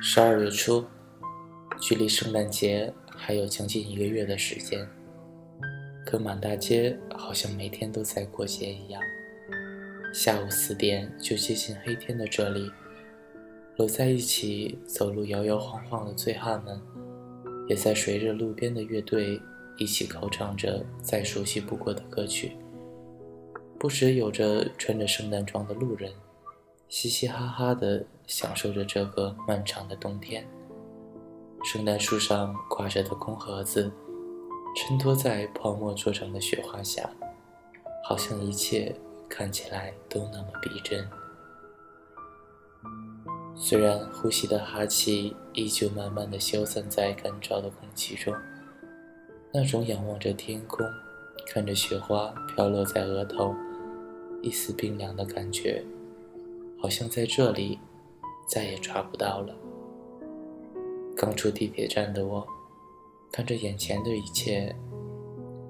十二月初，距离圣诞节还有将近一个月的时间，可满大街好像每天都在过节一样。下午四点就接近黑天的这里，搂在一起走路摇摇晃晃的醉汉们，也在随着路边的乐队一起口唱着再熟悉不过的歌曲。不时有着穿着圣诞装的路人。嘻嘻哈哈地享受着这个漫长的冬天。圣诞树上挂着的空盒子，衬托在泡沫做成的雪花下，好像一切看起来都那么逼真。虽然呼吸的哈气依旧慢慢的消散在干燥的空气中，那种仰望着天空，看着雪花飘落在额头，一丝冰凉的感觉。好像在这里再也抓不到了。刚出地铁站的我，看着眼前的一切，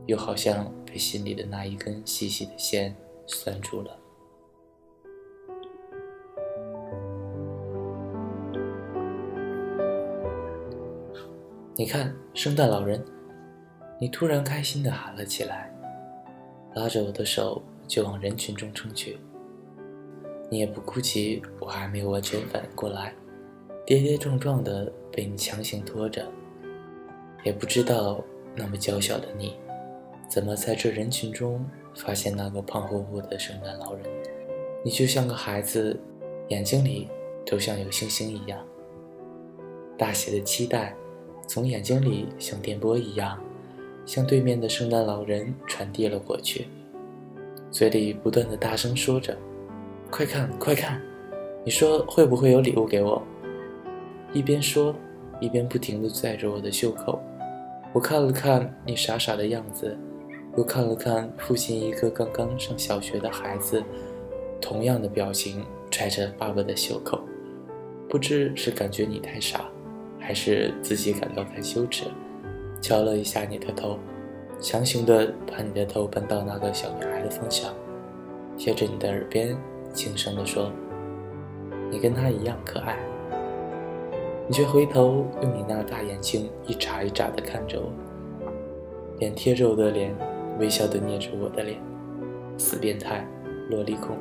又好像被心里的那一根细细的线拴住了。你看，圣诞老人！你突然开心地喊了起来，拉着我的手就往人群中冲去。你也不顾及我还没有完全反应过来，跌跌撞撞的被你强行拖着，也不知道那么娇小的你，怎么在这人群中发现那个胖乎乎的圣诞老人？你就像个孩子，眼睛里都像有星星一样，大写的期待从眼睛里像电波一样，向对面的圣诞老人传递了过去，嘴里不断的大声说着。快看，快看！你说会不会有礼物给我？一边说，一边不停地拽着我的袖口。我看了看你傻傻的样子，又看了看父亲一个刚刚上小学的孩子，同样的表情，拽着爸爸的袖口。不知是感觉你太傻，还是自己感到太羞耻，敲了一下你的头，强行的把你的头搬到那个小女孩的方向，贴着你的耳边。轻声的说：“你跟他一样可爱。”你却回头用你那大眼睛一眨一眨的看着我，脸贴着我的脸，微笑地捏着我的脸，死变态，萝莉控。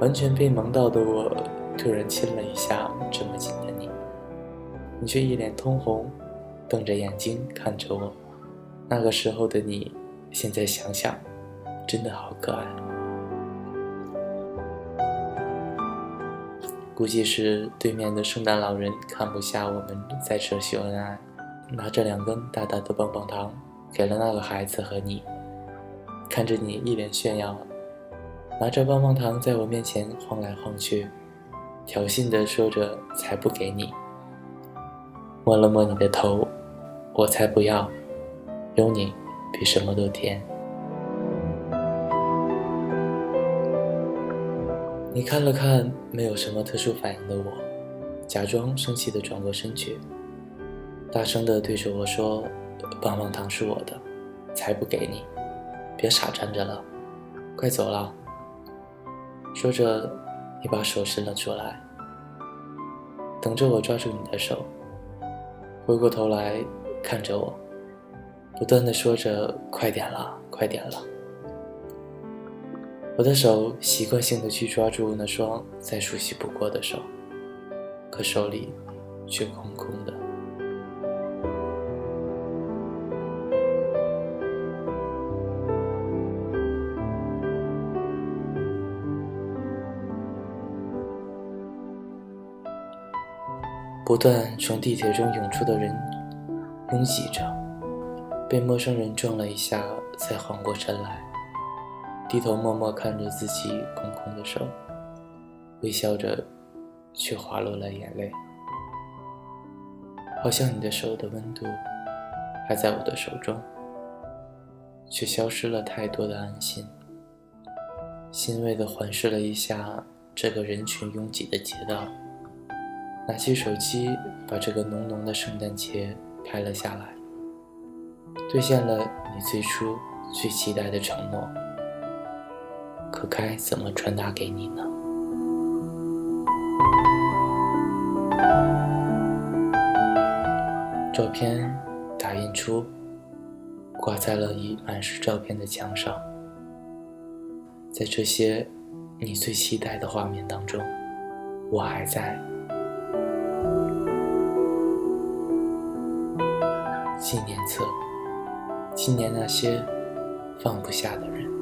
完全被萌到的我，突然亲了一下这么近的你，你却一脸通红，瞪着眼睛看着我。那个时候的你，现在想想，真的好可爱。估计是对面的圣诞老人看不下我们在这秀恩爱，拿着两根大大的棒棒糖给了那个孩子和你。看着你一脸炫耀，拿着棒棒糖在我面前晃来晃去，挑衅的说着：“才不给你！”摸了摸你的头，我才不要，有你比什么都甜。你看了看没有什么特殊反应的我，假装生气的转过身去，大声的对着我说：“棒棒糖是我的，才不给你！别傻站着了，快走了。”说着，你把手伸了出来，等着我抓住你的手，回过头来看着我，不断的说着：“快点了，快点了。”我的手习惯性的去抓住那双再熟悉不过的手，可手里却空空的。不断从地铁中涌出的人拥挤着，被陌生人撞了一下，才缓过神来。低头默默看着自己空空的手，微笑着，却滑落了眼泪。好像你的手的温度还在我的手中，却消失了太多的安心。欣慰地环视了一下这个人群拥挤的街道，拿起手机把这个浓浓的圣诞节拍了下来，兑现了你最初最期待的承诺。可该怎么传达给你呢？照片打印出，挂在了已满是照片的墙上。在这些你最期待的画面当中，我还在。纪念册，纪念那些放不下的人。